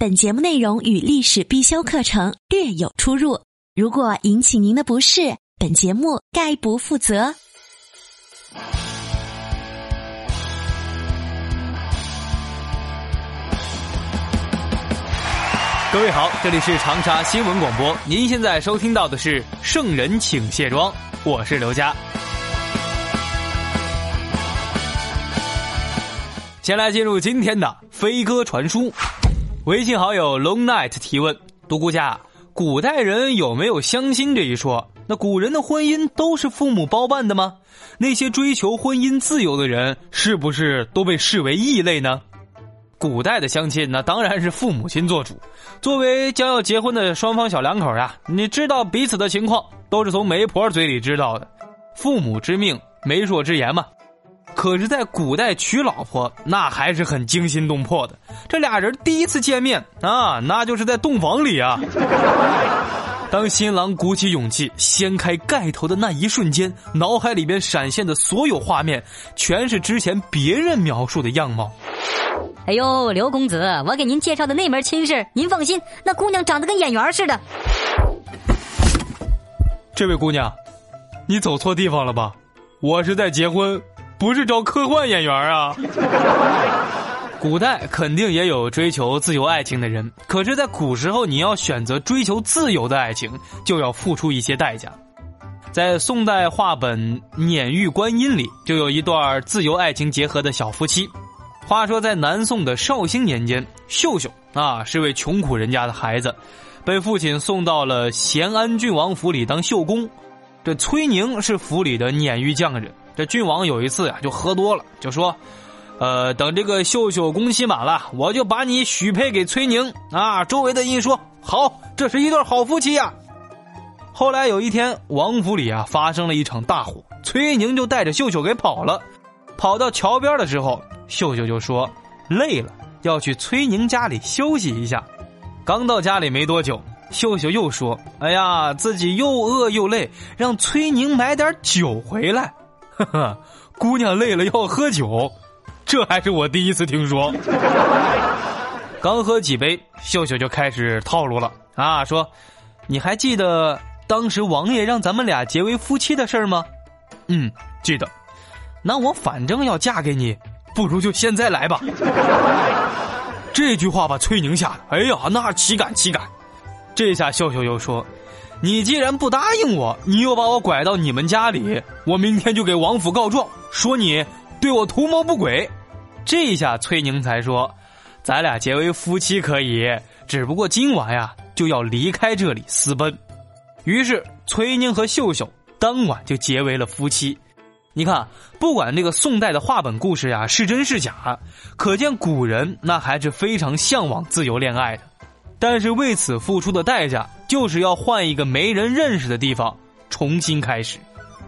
本节目内容与历史必修课程略有出入，如果引起您的不适，本节目概不负责。各位好，这里是长沙新闻广播，您现在收听到的是《圣人请卸妆》，我是刘佳。先来进入今天的飞鸽传书。微信好友 Long Night 提问：独孤家，古代人有没有相亲这一说？那古人的婚姻都是父母包办的吗？那些追求婚姻自由的人，是不是都被视为异类呢？古代的相亲，那当然是父母亲做主。作为将要结婚的双方小两口呀，你知道彼此的情况，都是从媒婆嘴里知道的。父母之命，媒妁之言嘛。可是，在古代娶老婆，那还是很惊心动魄的。这俩人第一次见面啊，那就是在洞房里啊。当新郎鼓起勇气掀开盖头的那一瞬间，脑海里边闪现的所有画面，全是之前别人描述的样貌。哎呦，刘公子，我给您介绍的那门亲事，您放心，那姑娘长得跟演员似的。这位姑娘，你走错地方了吧？我是在结婚，不是找科幻演员啊。古代肯定也有追求自由爱情的人，可是，在古时候，你要选择追求自由的爱情，就要付出一些代价。在宋代话本《碾玉观音》里，就有一段自由爱情结合的小夫妻。话说，在南宋的绍兴年间，秀秀啊是位穷苦人家的孩子，被父亲送到了咸安郡王府里当绣工。这崔宁是府里的碾玉匠人。这郡王有一次呀，就喝多了，就说：“呃，等这个秀秀工期满了，我就把你许配给崔宁。”啊，周围的人说：“好，这是一对好夫妻呀。”后来有一天，王府里啊发生了一场大火，崔宁就带着秀秀给跑了。跑到桥边的时候，秀秀就说：“累了，要去崔宁家里休息一下。”刚到家里没多久，秀秀又说：“哎呀，自己又饿又累，让崔宁买点酒回来。”呵呵，姑娘累了要喝酒，这还是我第一次听说。刚喝几杯，秀秀就开始套路了啊，说：“你还记得当时王爷让咱们俩结为夫妻的事儿吗？”“嗯，记得。”那我反正要嫁给你，不如就现在来吧。这句话把崔宁吓得，哎呀，那岂敢岂敢！这下秀秀又说：“你既然不答应我，你又把我拐到你们家里，我明天就给王府告状，说你对我图谋不轨。”这下崔宁才说：“咱俩结为夫妻可以，只不过今晚呀就要离开这里私奔。”于是崔宁和秀秀当晚就结为了夫妻。你看，不管这个宋代的话本故事呀是真是假，可见古人那还是非常向往自由恋爱的。但是为此付出的代价，就是要换一个没人认识的地方重新开始。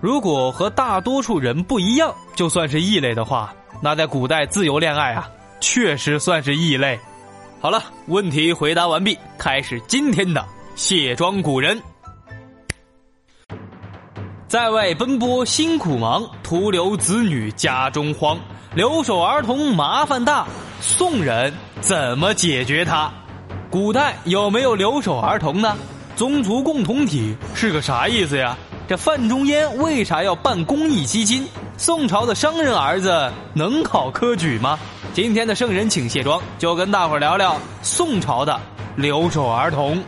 如果和大多数人不一样，就算是异类的话，那在古代自由恋爱啊，确实算是异类。好了，问题回答完毕，开始今天的卸妆古人。在外奔波辛苦忙，徒留子女家中荒。留守儿童麻烦大，宋人怎么解决它？古代有没有留守儿童呢？宗族共同体是个啥意思呀？这范仲淹为啥要办公益基金？宋朝的商人儿子能考科举吗？今天的圣人请卸妆，就跟大伙聊聊宋朝的留守儿童。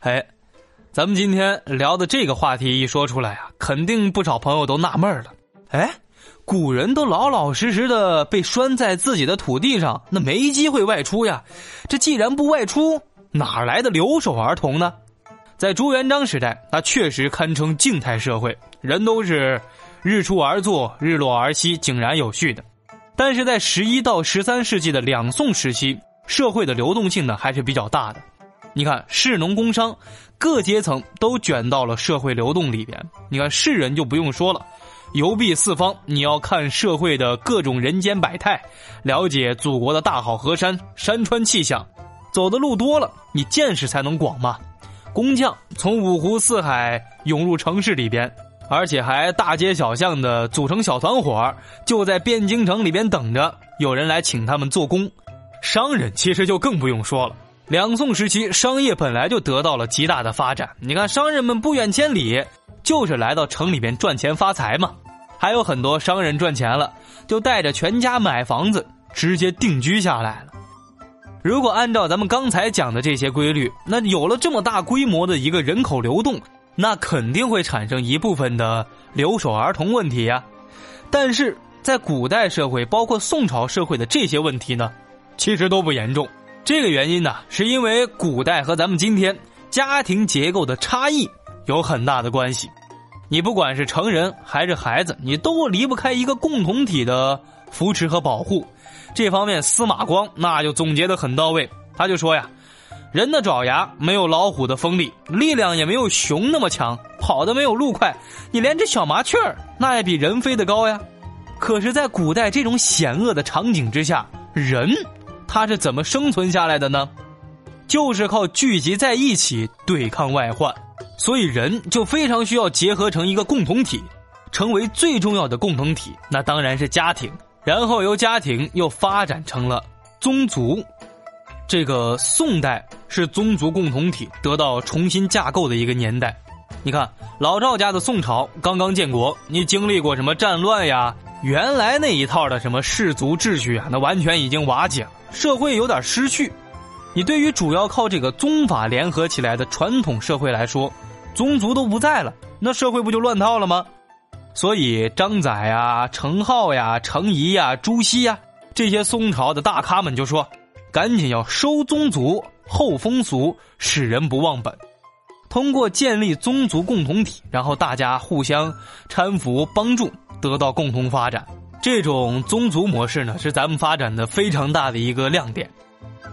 哎。咱们今天聊的这个话题一说出来啊，肯定不少朋友都纳闷了。哎，古人都老老实实的被拴在自己的土地上，那没机会外出呀。这既然不外出，哪来的留守儿童呢？在朱元璋时代，那确实堪称静态社会，人都是日出而作，日落而息，井然有序的。但是在十一到十三世纪的两宋时期，社会的流动性呢还是比较大的。你看，士农工商各阶层都卷到了社会流动里边。你看，士人就不用说了，游历四方，你要看社会的各种人间百态，了解祖国的大好河山、山川气象。走的路多了，你见识才能广嘛。工匠从五湖四海涌入城市里边，而且还大街小巷的组成小团伙，就在汴京城里边等着有人来请他们做工。商人其实就更不用说了。两宋时期，商业本来就得到了极大的发展。你看，商人们不远千里，就是来到城里边赚钱发财嘛。还有很多商人赚钱了，就带着全家买房子，直接定居下来了。如果按照咱们刚才讲的这些规律，那有了这么大规模的一个人口流动，那肯定会产生一部分的留守儿童问题呀。但是在古代社会，包括宋朝社会的这些问题呢，其实都不严重。这个原因呢，是因为古代和咱们今天家庭结构的差异有很大的关系。你不管是成人还是孩子，你都离不开一个共同体的扶持和保护。这方面，司马光那就总结的很到位。他就说呀，人的爪牙没有老虎的锋利，力量也没有熊那么强，跑得没有鹿快。你连只小麻雀儿，那也比人飞得高呀。可是，在古代这种险恶的场景之下，人。他是怎么生存下来的呢？就是靠聚集在一起对抗外患，所以人就非常需要结合成一个共同体，成为最重要的共同体，那当然是家庭。然后由家庭又发展成了宗族。这个宋代是宗族共同体得到重新架构的一个年代。你看老赵家的宋朝刚刚建国，你经历过什么战乱呀？原来那一套的什么氏族秩序啊，那完全已经瓦解了。社会有点失序，你对于主要靠这个宗法联合起来的传统社会来说，宗族都不在了，那社会不就乱套了吗？所以张载呀、程颢呀、程颐呀、朱熹呀这些宋朝的大咖们就说：“赶紧要收宗族、后风俗，使人不忘本。通过建立宗族共同体，然后大家互相搀扶帮助，得到共同发展。”这种宗族模式呢，是咱们发展的非常大的一个亮点。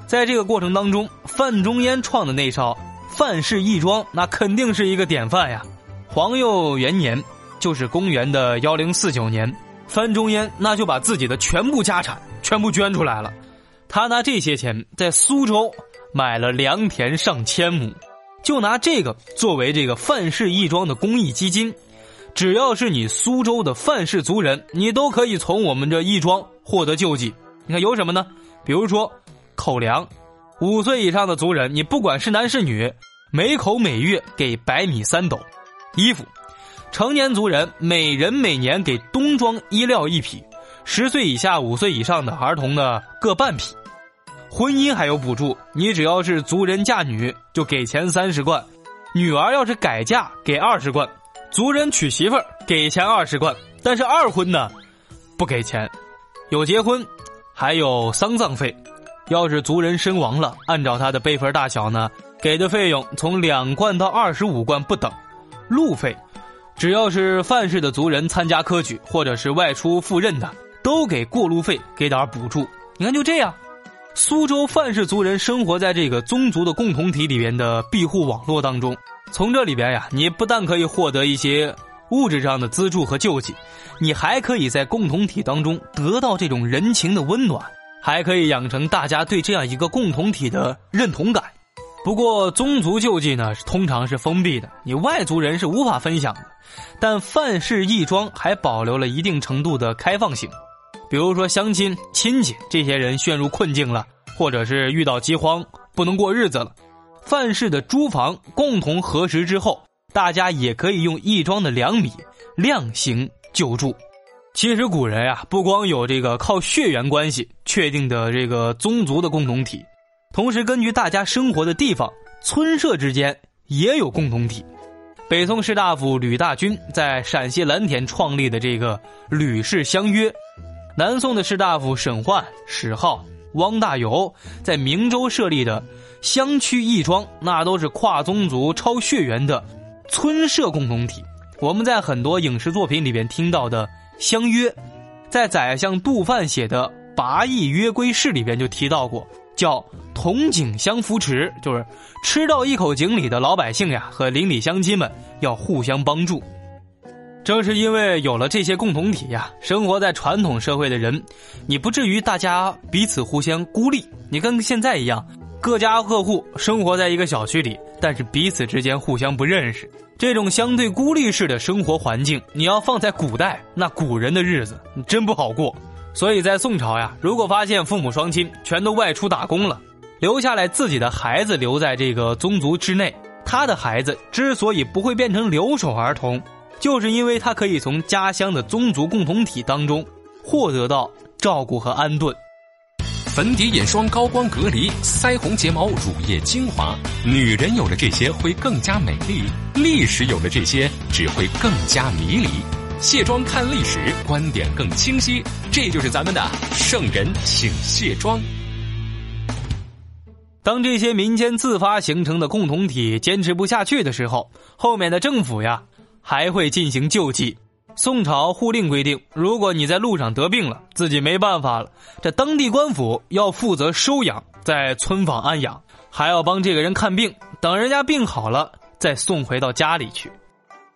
在这个过程当中，范仲淹创的那套范氏义庄，那肯定是一个典范呀。皇佑元年，就是公元的幺零四九年，范仲淹那就把自己的全部家产全部捐出来了。他拿这些钱在苏州买了良田上千亩，就拿这个作为这个范氏义庄的公益基金。只要是你苏州的范氏族人，你都可以从我们这义庄获得救济。你看有什么呢？比如说口粮，五岁以上的族人，你不管是男是女，每口每月给白米三斗；衣服，成年族人每人每年给冬装衣料一匹；十岁以下、五岁以上的儿童呢各半匹；婚姻还有补助，你只要是族人嫁女就给钱三十贯，女儿要是改嫁给二十贯。族人娶媳妇儿给钱二十贯，但是二婚呢，不给钱。有结婚，还有丧葬费。要是族人身亡了，按照他的辈分大小呢，给的费用从两贯到二十五贯不等。路费，只要是范氏的族人参加科举或者是外出赴任的，都给过路费给点补助。你看就这样，苏州范氏族人生活在这个宗族的共同体里边的庇护网络当中。从这里边呀，你不但可以获得一些物质上的资助和救济，你还可以在共同体当中得到这种人情的温暖，还可以养成大家对这样一个共同体的认同感。不过，宗族救济呢，通常是封闭的，你外族人是无法分享的。但范氏义庄还保留了一定程度的开放性，比如说乡亲、亲戚这些人陷入困境了，或者是遇到饥荒不能过日子了。范氏的租房共同核实之后，大家也可以用义庄的粮米量刑救助。其实古人啊，不光有这个靠血缘关系确定的这个宗族的共同体，同时根据大家生活的地方，村社之间也有共同体。北宋士大夫吕大钧在陕西蓝田创立的这个吕氏相约，南宋的士大夫沈焕、史浩、汪大猷在明州设立的。乡区义庄，那都是跨宗族、超血缘的村社共同体。我们在很多影视作品里边听到的相约，在宰相杜范写的《拔邑约规事》里边就提到过，叫同井相扶持，就是吃到一口井里的老百姓呀和邻里乡亲们要互相帮助。正是因为有了这些共同体呀，生活在传统社会的人，你不至于大家彼此互相孤立。你跟现在一样，各家各户生活在一个小区里，但是彼此之间互相不认识。这种相对孤立式的生活环境，你要放在古代，那古人的日子真不好过。所以在宋朝呀，如果发现父母双亲全都外出打工了，留下来自己的孩子留在这个宗族之内，他的孩子之所以不会变成留守儿童。就是因为他可以从家乡的宗族共同体当中获得到照顾和安顿。粉底眼霜高光隔离，腮红睫毛乳液精华，女人有了这些会更加美丽，历史有了这些只会更加迷离。卸妆看历史，观点更清晰，这就是咱们的圣人请卸妆。当这些民间自发形成的共同体坚持不下去的时候，后面的政府呀。还会进行救济。宋朝户令规定，如果你在路上得病了，自己没办法了，这当地官府要负责收养，在村坊安养，还要帮这个人看病，等人家病好了再送回到家里去。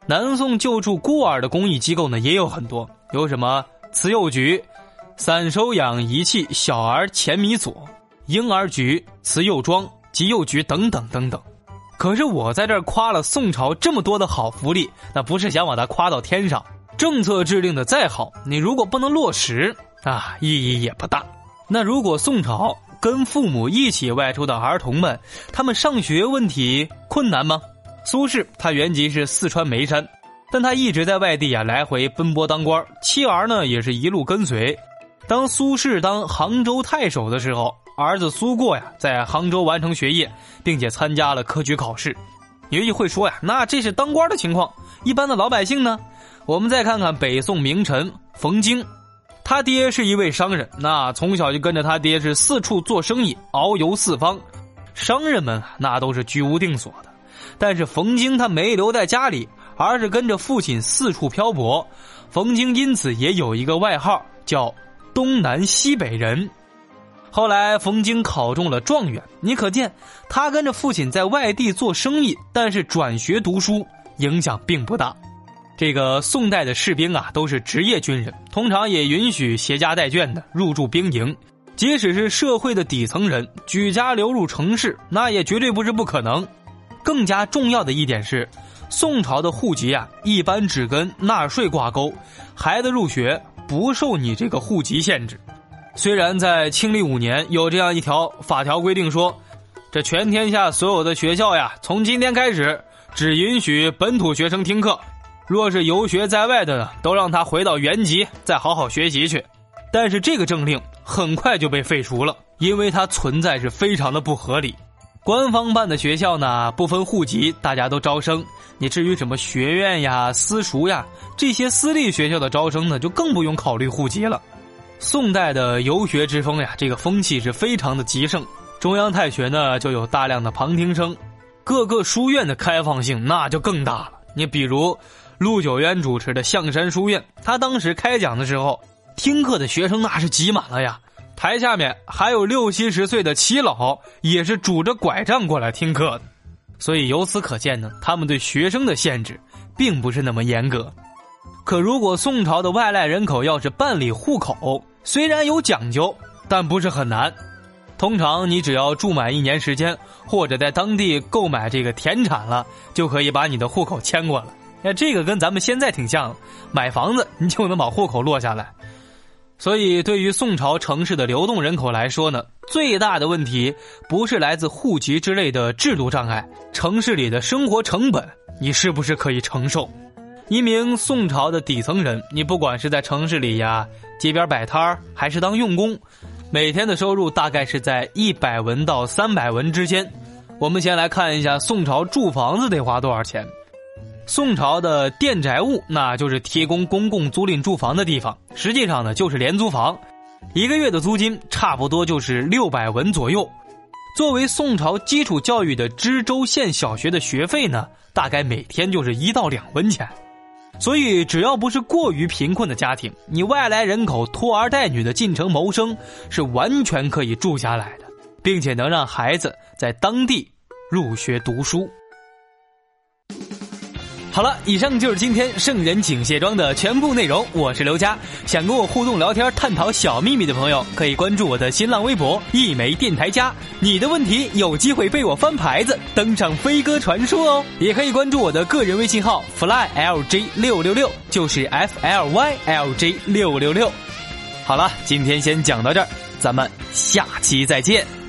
南宋救助孤儿的公益机构呢也有很多，有什么慈幼局、散收养遗弃小儿钱米所、婴儿局、慈幼庄、急幼局等等等等。可是我在这儿夸了宋朝这么多的好福利，那不是想把它夸到天上。政策制定的再好，你如果不能落实啊，意义也不大。那如果宋朝跟父母一起外出的儿童们，他们上学问题困难吗？苏轼他原籍是四川眉山，但他一直在外地啊来回奔波当官，妻儿呢也是一路跟随。当苏轼当杭州太守的时候。儿子苏过呀，在杭州完成学业，并且参加了科举考试。也许会说呀，那这是当官的情况。一般的老百姓呢？我们再看看北宋名臣冯京，他爹是一位商人，那从小就跟着他爹是四处做生意，遨游四方。商人们那都是居无定所的，但是冯京他没留在家里，而是跟着父亲四处漂泊。冯京因此也有一个外号，叫东南西北人。后来，冯京考中了状元。你可见，他跟着父亲在外地做生意，但是转学读书影响并不大。这个宋代的士兵啊，都是职业军人，通常也允许携家带眷的入住兵营。即使是社会的底层人，举家流入城市，那也绝对不是不可能。更加重要的一点是，宋朝的户籍啊，一般只跟纳税挂钩，孩子入学不受你这个户籍限制。虽然在清历五年有这样一条法条规定说，这全天下所有的学校呀，从今天开始只允许本土学生听课，若是游学在外的呢，都让他回到原籍再好好学习去。但是这个政令很快就被废除了，因为它存在是非常的不合理。官方办的学校呢，不分户籍，大家都招生。你至于什么学院呀、私塾呀，这些私立学校的招生呢，就更不用考虑户籍了。宋代的游学之风呀，这个风气是非常的极盛。中央太学呢，就有大量的旁听生；各个书院的开放性那就更大了。你比如陆九渊主持的象山书院，他当时开讲的时候，听课的学生那是挤满了呀。台下面还有六七十岁的齐老，也是拄着拐杖过来听课的。所以由此可见呢，他们对学生的限制并不是那么严格。可如果宋朝的外来人口要是办理户口，虽然有讲究，但不是很难。通常你只要住满一年时间，或者在当地购买这个田产了，就可以把你的户口迁过了。那这个跟咱们现在挺像，买房子你就能把户口落下来。所以，对于宋朝城市的流动人口来说呢，最大的问题不是来自户籍之类的制度障碍，城市里的生活成本，你是不是可以承受？一名宋朝的底层人，你不管是在城市里呀，街边摆摊儿，还是当用工，每天的收入大概是在一百文到三百文之间。我们先来看一下宋朝住房子得花多少钱。宋朝的佃宅物，那就是提供公共租赁住房的地方，实际上呢就是廉租房，一个月的租金差不多就是六百文左右。作为宋朝基础教育的知州县小学的学费呢，大概每天就是一到两文钱。所以，只要不是过于贫困的家庭，你外来人口拖儿带女的进城谋生，是完全可以住下来的。并且能让孩子在当地入学读书。好了，以上就是今天圣人请卸妆的全部内容。我是刘佳，想跟我互动聊天、探讨小秘密的朋友，可以关注我的新浪微博“一枚电台家”。你的问题有机会被我翻牌子，登上飞鸽传书哦。也可以关注我的个人微信号 “flylj 六六六”，就是 f l y l j 六六六。好了，今天先讲到这儿，咱们下期再见。